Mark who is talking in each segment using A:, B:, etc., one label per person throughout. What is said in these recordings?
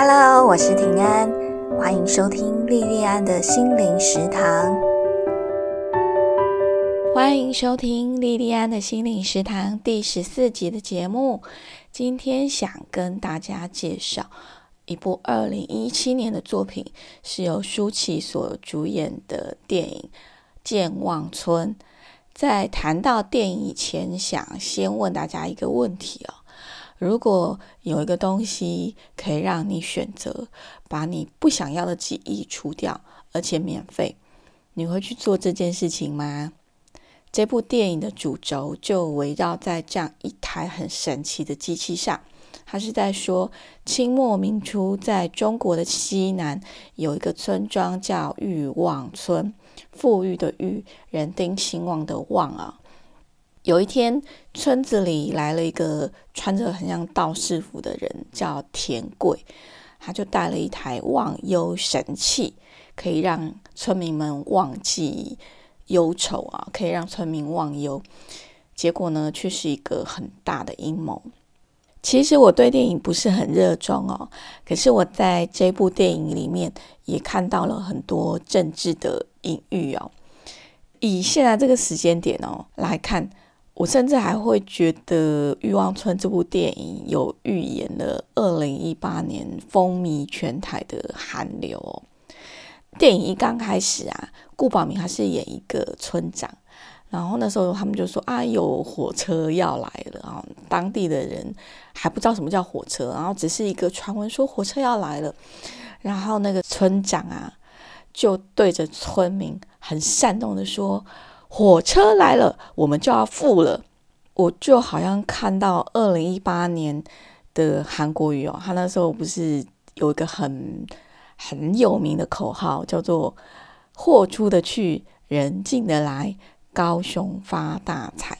A: Hello，我是平安，欢迎收听莉莉安的心灵食堂。欢迎收听莉莉安的心灵食堂第十四集的节目。今天想跟大家介绍一部二零一七年的作品，是由舒淇所主演的电影《健忘村》。在谈到电影以前，想先问大家一个问题哦。如果有一个东西可以让你选择把你不想要的记忆除掉，而且免费，你会去做这件事情吗？这部电影的主轴就围绕在这样一台很神奇的机器上。它是在说，清末明初在中国的西南有一个村庄叫欲望村，富裕的裕，人丁兴旺的旺啊。有一天，村子里来了一个穿着很像道士服的人，叫田贵。他就带了一台忘忧神器，可以让村民们忘记忧愁啊，可以让村民忘忧。结果呢，却是一个很大的阴谋。其实我对电影不是很热衷哦，可是我在这部电影里面也看到了很多政治的隐喻哦。以现在这个时间点哦来看。我甚至还会觉得《欲望村》这部电影有预言了二零一八年风靡全台的韩流。电影一刚开始啊，顾宝明还是演一个村长，然后那时候他们就说啊，有火车要来了啊，当地的人还不知道什么叫火车，然后只是一个传闻说火车要来了，然后那个村长啊就对着村民很煽动的说。火车来了，我们就要付了。我就好像看到二零一八年的韩国语哦，他那时候不是有一个很很有名的口号，叫做“货出的去，人进的来，高雄发大财”。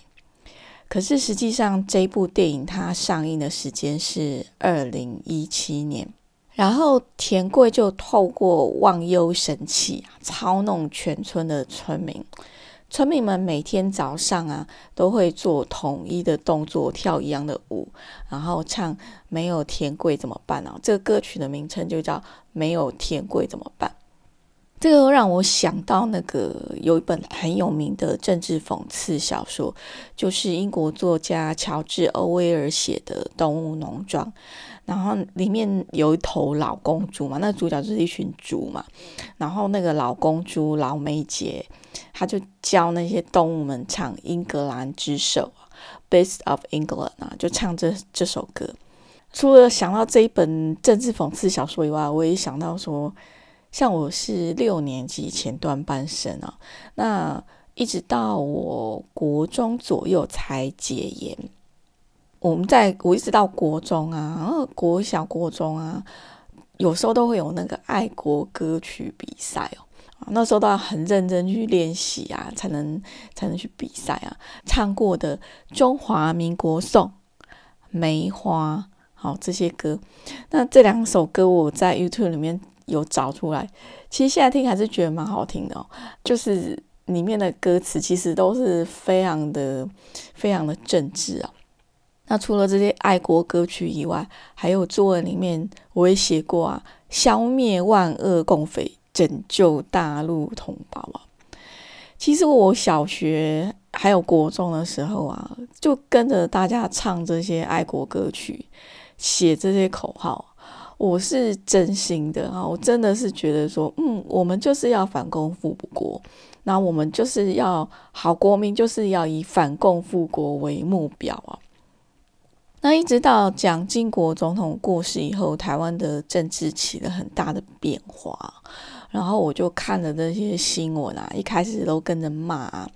A: 可是实际上，这部电影它上映的时间是二零一七年，然后田贵就透过忘忧神器操弄全村的村民。村民们每天早上啊，都会做统一的动作，跳一样的舞，然后唱《没有田贵怎么办》啊？这个歌曲的名称就叫《没有田贵怎么办》。这个让我想到那个有一本很有名的政治讽刺小说，就是英国作家乔治·欧威尔写的《动物农庄》。然后里面有一头老公猪嘛，那主角就是一群猪嘛。然后那个老公猪老梅杰，他就教那些动物们唱《英格兰之首》（Best of England） 啊，就唱这这首歌。除了想到这一本政治讽刺小说以外，我也想到说，像我是六年级前段班生啊，那一直到我国中左右才解严。我们在我一直到国中啊，然后国小、国中啊，有时候都会有那个爱国歌曲比赛哦。那时候都要很认真去练习啊，才能才能去比赛啊。唱过的《中华民国颂》《梅花》好这些歌，那这两首歌我在 YouTube 里面有找出来，其实现在听还是觉得蛮好听的哦。就是里面的歌词其实都是非常的、非常的政治啊。那除了这些爱国歌曲以外，还有作文里面我也写过啊，消灭万恶共匪，拯救大陆同胞啊。其实我小学还有国中的时候啊，就跟着大家唱这些爱国歌曲，写这些口号。我是真心的啊，我真的是觉得说，嗯，我们就是要反共复国，那我们就是要好国民，就是要以反共复国为目标啊。那一直到蒋经国总统过世以后，台湾的政治起了很大的变化。然后我就看了这些新闻啊，一开始都跟着骂，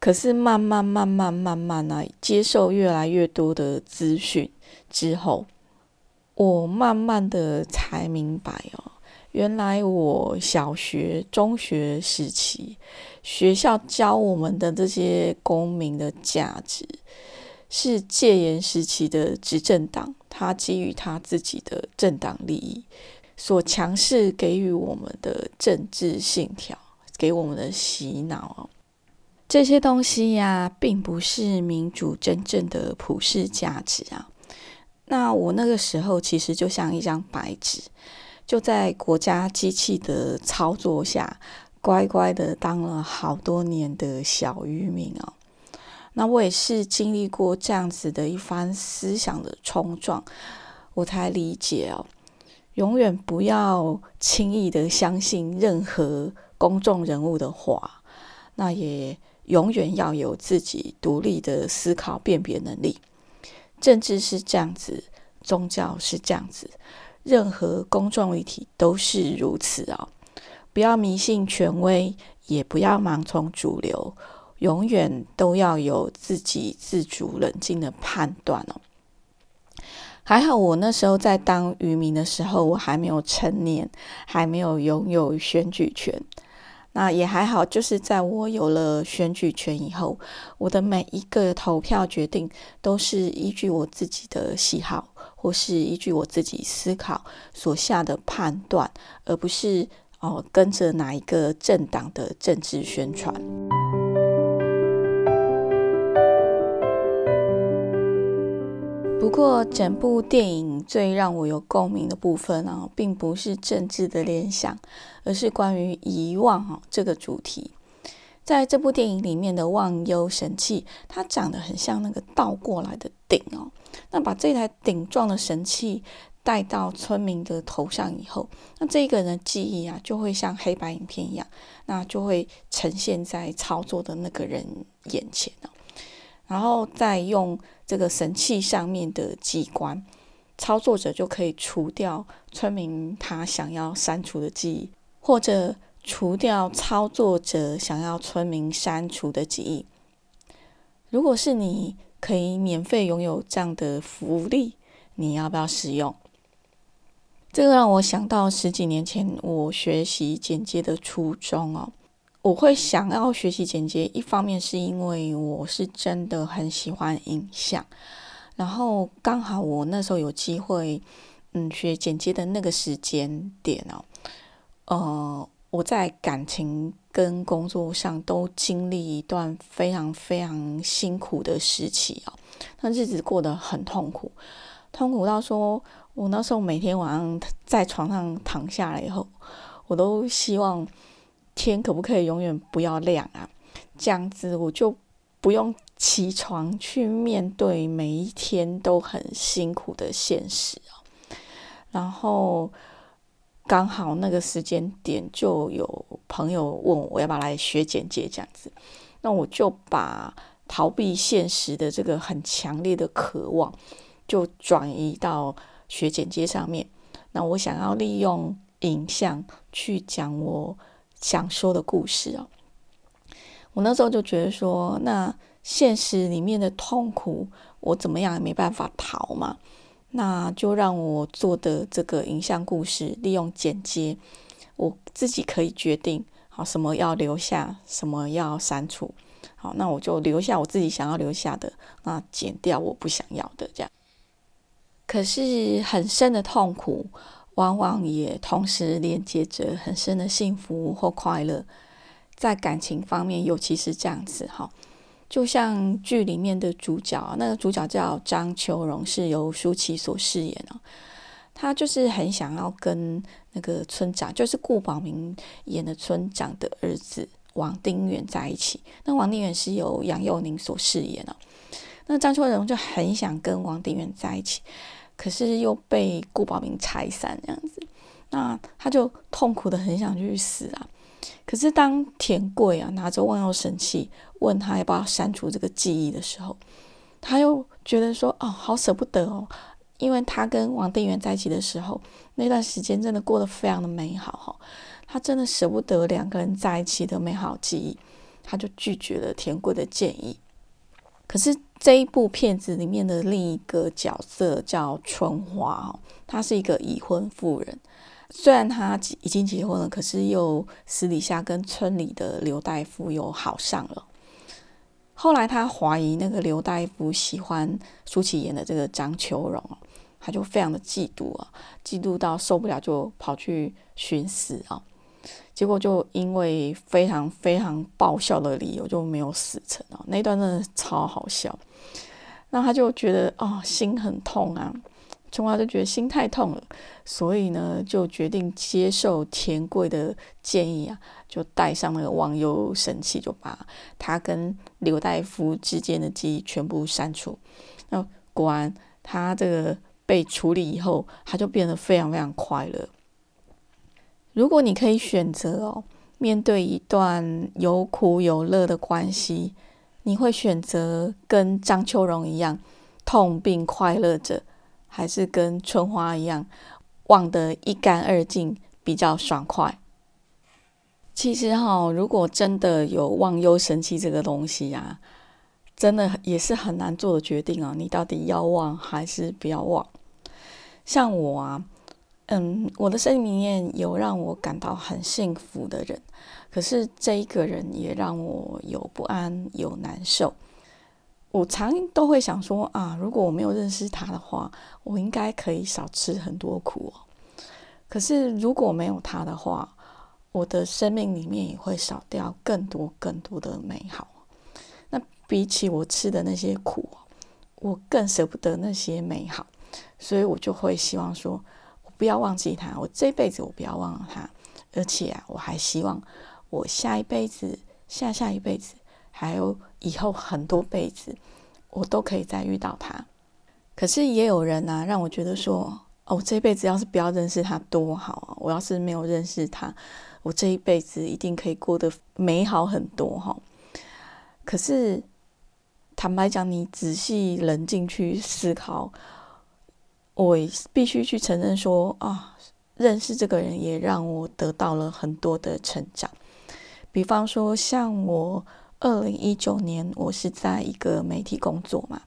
A: 可是慢慢慢慢慢慢啊，接受越来越多的资讯之后，我慢慢的才明白哦，原来我小学、中学时期学校教我们的这些公民的价值。是戒严时期的执政党，他基于他自己的政党利益，所强势给予我们的政治信条，给我们的洗脑这些东西呀，并不是民主真正的普世价值啊。那我那个时候其实就像一张白纸，就在国家机器的操作下，乖乖的当了好多年的小渔民哦。那我也是经历过这样子的一番思想的冲撞，我才理解哦，永远不要轻易的相信任何公众人物的话，那也永远要有自己独立的思考辨别能力。政治是这样子，宗教是这样子，任何公众议题都是如此啊！不要迷信权威，也不要盲从主流，永远都要有自己自主冷静的判断哦。还好我那时候在当渔民的时候，我还没有成年，还没有拥有选举权。那也还好，就是在我有了选举权以后，我的每一个投票决定都是依据我自己的喜好，或是依据我自己思考所下的判断，而不是哦跟着哪一个政党的政治宣传。不过，整部电影最让我有共鸣的部分呢，并不是政治的联想，而是关于遗忘哈这个主题。在这部电影里面的忘忧神器，它长得很像那个倒过来的鼎哦。那把这台鼎状的神器带到村民的头上以后，那这个人记忆啊，就会像黑白影片一样，那就会呈现在操作的那个人眼前哦。然后再用这个神器上面的机关，操作者就可以除掉村民他想要删除的记忆，或者除掉操作者想要村民删除的记忆。如果是你可以免费拥有这样的福利，你要不要使用？这个让我想到十几年前我学习剪接的初衷哦。我会想要学习剪接，一方面是因为我是真的很喜欢影像，然后刚好我那时候有机会，嗯，学剪接的那个时间点哦，呃，我在感情跟工作上都经历一段非常非常辛苦的时期啊，那日子过得很痛苦，痛苦到说我那时候每天晚上在床上躺下来以后，我都希望。天可不可以永远不要亮啊？这样子我就不用起床去面对每一天都很辛苦的现实啊。然后刚好那个时间点就有朋友问我要不要来学剪接这样子，那我就把逃避现实的这个很强烈的渴望，就转移到学剪接上面。那我想要利用影像去讲我。想说的故事哦，我那时候就觉得说，那现实里面的痛苦，我怎么样也没办法逃嘛，那就让我做的这个影像故事，利用剪接，我自己可以决定好什么要留下，什么要删除，好，那我就留下我自己想要留下的，那剪掉我不想要的，这样。可是很深的痛苦。往往也同时连接着很深的幸福或快乐，在感情方面尤其是这样子哈，就像剧里面的主角，那个主角叫张秋荣，是由舒淇所饰演哦。他就是很想要跟那个村长，就是顾宝明演的村长的儿子王丁远在一起。那王丁远是由杨佑宁所饰演哦。那张秋荣就很想跟王丁远在一起。可是又被顾宝明拆散这样子，那他就痛苦的很想去死啊！可是当田贵啊拿着忘忧神器问他要不要删除这个记忆的时候，他又觉得说：“哦，好舍不得哦，因为他跟王定元在一起的时候，那段时间真的过得非常的美好哈，他真的舍不得两个人在一起的美好记忆，他就拒绝了田贵的建议。可是。这一部片子里面的另一个角色叫春花哦，她是一个已婚妇人。虽然她已经结婚了，可是又私底下跟村里的刘大夫又好上了。后来她怀疑那个刘大夫喜欢舒淇演的这个张秋荣，她就非常的嫉妒啊，嫉妒到受不了，就跑去寻死啊。结果就因为非常非常爆笑的理由就没有死成啊，那段真的超好笑。那他就觉得哦心很痛啊，春花就觉得心太痛了，所以呢，就决定接受田贵的建议啊，就带上那个忘忧神器，就把他跟刘大夫之间的记忆全部删除。那果然，他这个被处理以后，他就变得非常非常快乐。如果你可以选择哦，面对一段有苦有乐的关系，你会选择跟张秋荣一样痛并快乐着？还是跟春花一样，忘得一干二净，比较爽快。其实哈，如果真的有忘忧神器这个东西啊，真的也是很难做的决定啊。你到底要忘还是不要忘？像我啊，嗯，我的生命里面有让我感到很幸福的人，可是这一个人也让我有不安、有难受。我常都会想说啊，如果我没有认识他的话，我应该可以少吃很多苦哦。可是如果没有他的话，我的生命里面也会少掉更多更多的美好。那比起我吃的那些苦，我更舍不得那些美好，所以我就会希望说，不要忘记他，我这辈子我不要忘了他，而且啊，我还希望我下一辈子、下下一辈子。还有以后很多辈子，我都可以再遇到他。可是也有人啊，让我觉得说，哦，这辈子要是不要认识他多好啊！我要是没有认识他，我这一辈子一定可以过得美好很多哈。可是坦白讲，你仔细冷静去思考，我必须去承认说啊，认识这个人也让我得到了很多的成长。比方说，像我。二零一九年，我是在一个媒体工作嘛。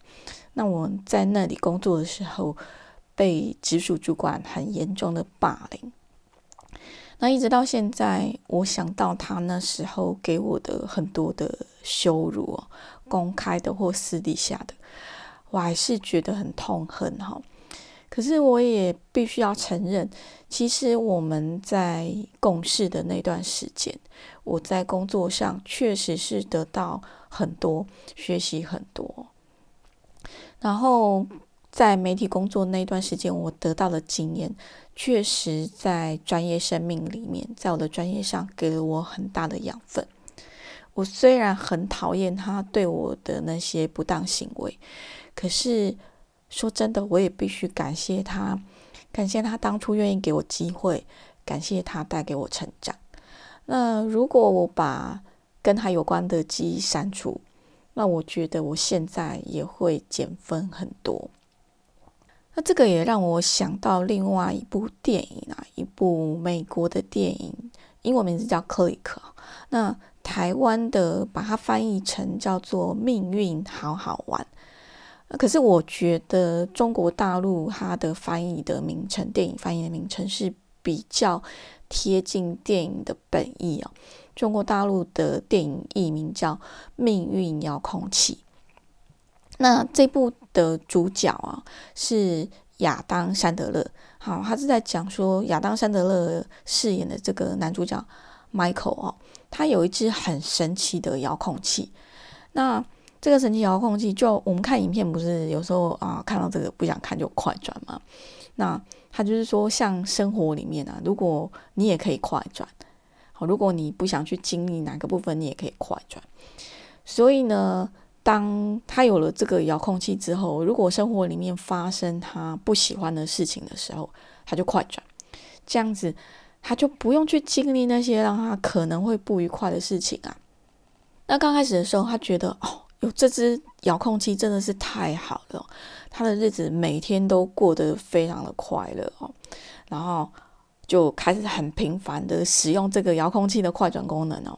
A: 那我在那里工作的时候，被直属主管很严重的霸凌。那一直到现在，我想到他那时候给我的很多的羞辱，公开的或私底下的，我还是觉得很痛恨哈。可是我也必须要承认，其实我们在共事的那段时间，我在工作上确实是得到很多学习很多。然后在媒体工作那段时间，我得到的经验，确实在专业生命里面，在我的专业上给了我很大的养分。我虽然很讨厌他对我的那些不当行为，可是。说真的，我也必须感谢他，感谢他当初愿意给我机会，感谢他带给我成长。那如果我把跟他有关的记忆删除，那我觉得我现在也会减分很多。那这个也让我想到另外一部电影啊，一部美国的电影，英文名字叫《Click》，那台湾的把它翻译成叫做《命运好好玩》。可是我觉得中国大陆它的翻译的名称，电影翻译的名称是比较贴近电影的本意哦。中国大陆的电影译名叫《命运遥控器》。那这部的主角啊是亚当·山德勒，好，他是在讲说亚当·山德勒饰演的这个男主角 Michael 哦，他有一只很神奇的遥控器。那这个神奇遥控器，就我们看影片，不是有时候啊，看到这个不想看就快转嘛。那它就是说，像生活里面啊，如果你也可以快转，好，如果你不想去经历哪个部分，你也可以快转。所以呢，当他有了这个遥控器之后，如果生活里面发生他不喜欢的事情的时候，他就快转，这样子他就不用去经历那些让他可能会不愉快的事情啊。那刚开始的时候，他觉得哦。有这只遥控器真的是太好了，他的日子每天都过得非常的快乐哦，然后就开始很频繁的使用这个遥控器的快转功能哦，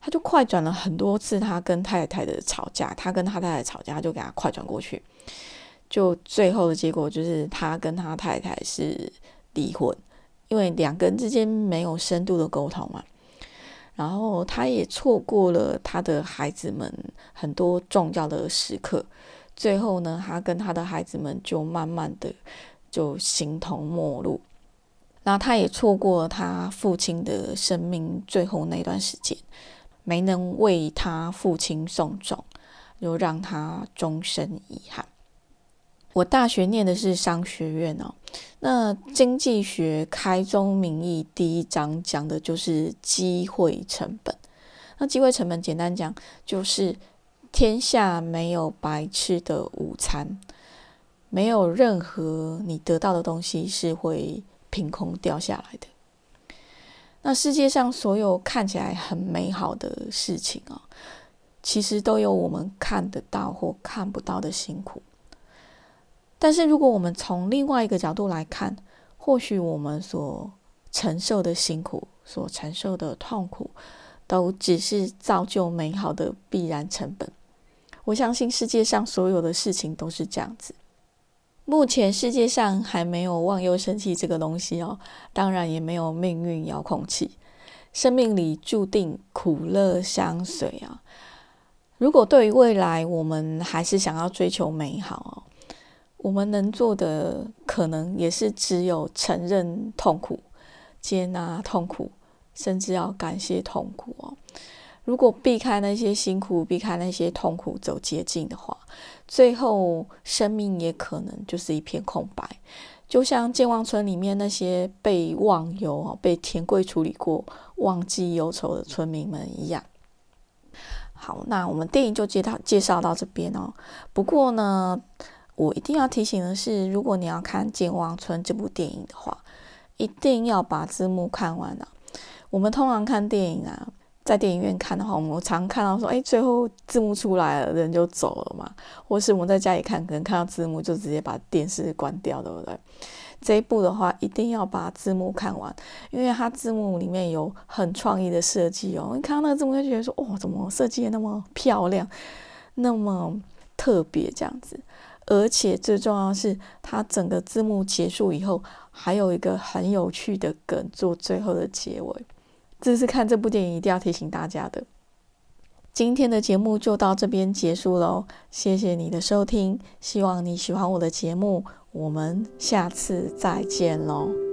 A: 他就快转了很多次，他跟太太的吵架，他跟他太太吵架，就给他快转过去，就最后的结果就是他跟他太太是离婚，因为两个人之间没有深度的沟通嘛。然后他也错过了他的孩子们很多重要的时刻，最后呢，他跟他的孩子们就慢慢的就形同陌路。然后他也错过他父亲的生命最后那段时间，没能为他父亲送终，就让他终身遗憾。我大学念的是商学院哦，那经济学开宗明义第一章讲的就是机会成本。那机会成本简单讲就是天下没有白吃的午餐，没有任何你得到的东西是会凭空掉下来的。那世界上所有看起来很美好的事情啊，其实都有我们看得到或看不到的辛苦。但是，如果我们从另外一个角度来看，或许我们所承受的辛苦、所承受的痛苦，都只是造就美好的必然成本。我相信世界上所有的事情都是这样子。目前世界上还没有忘忧生气这个东西哦，当然也没有命运遥控器。生命里注定苦乐相随啊。如果对于未来，我们还是想要追求美好哦。我们能做的，可能也是只有承认痛苦、接纳痛苦，甚至要感谢痛苦哦。如果避开那些辛苦，避开那些痛苦，走捷径的话，最后生命也可能就是一片空白。就像健忘村里面那些被忘忧、被田贵处理过、忘记忧愁的村民们一样。好，那我们电影就介绍介绍到这边哦。不过呢。我一定要提醒的是，如果你要看《健忘村》这部电影的话，一定要把字幕看完啊！我们通常看电影啊，在电影院看的话，我们常看到说，哎，最后字幕出来了，人就走了嘛。或是我们在家里看，可能看到字幕就直接把电视关掉，对不对？这一部的话，一定要把字幕看完，因为它字幕里面有很创意的设计哦。你看到那个字幕，就觉得说，哦，怎么设计的那么漂亮，那么特别这样子。而且最重要的是，它整个字幕结束以后，还有一个很有趣的梗做最后的结尾。这是看这部电影一定要提醒大家的。今天的节目就到这边结束喽，谢谢你的收听，希望你喜欢我的节目，我们下次再见喽。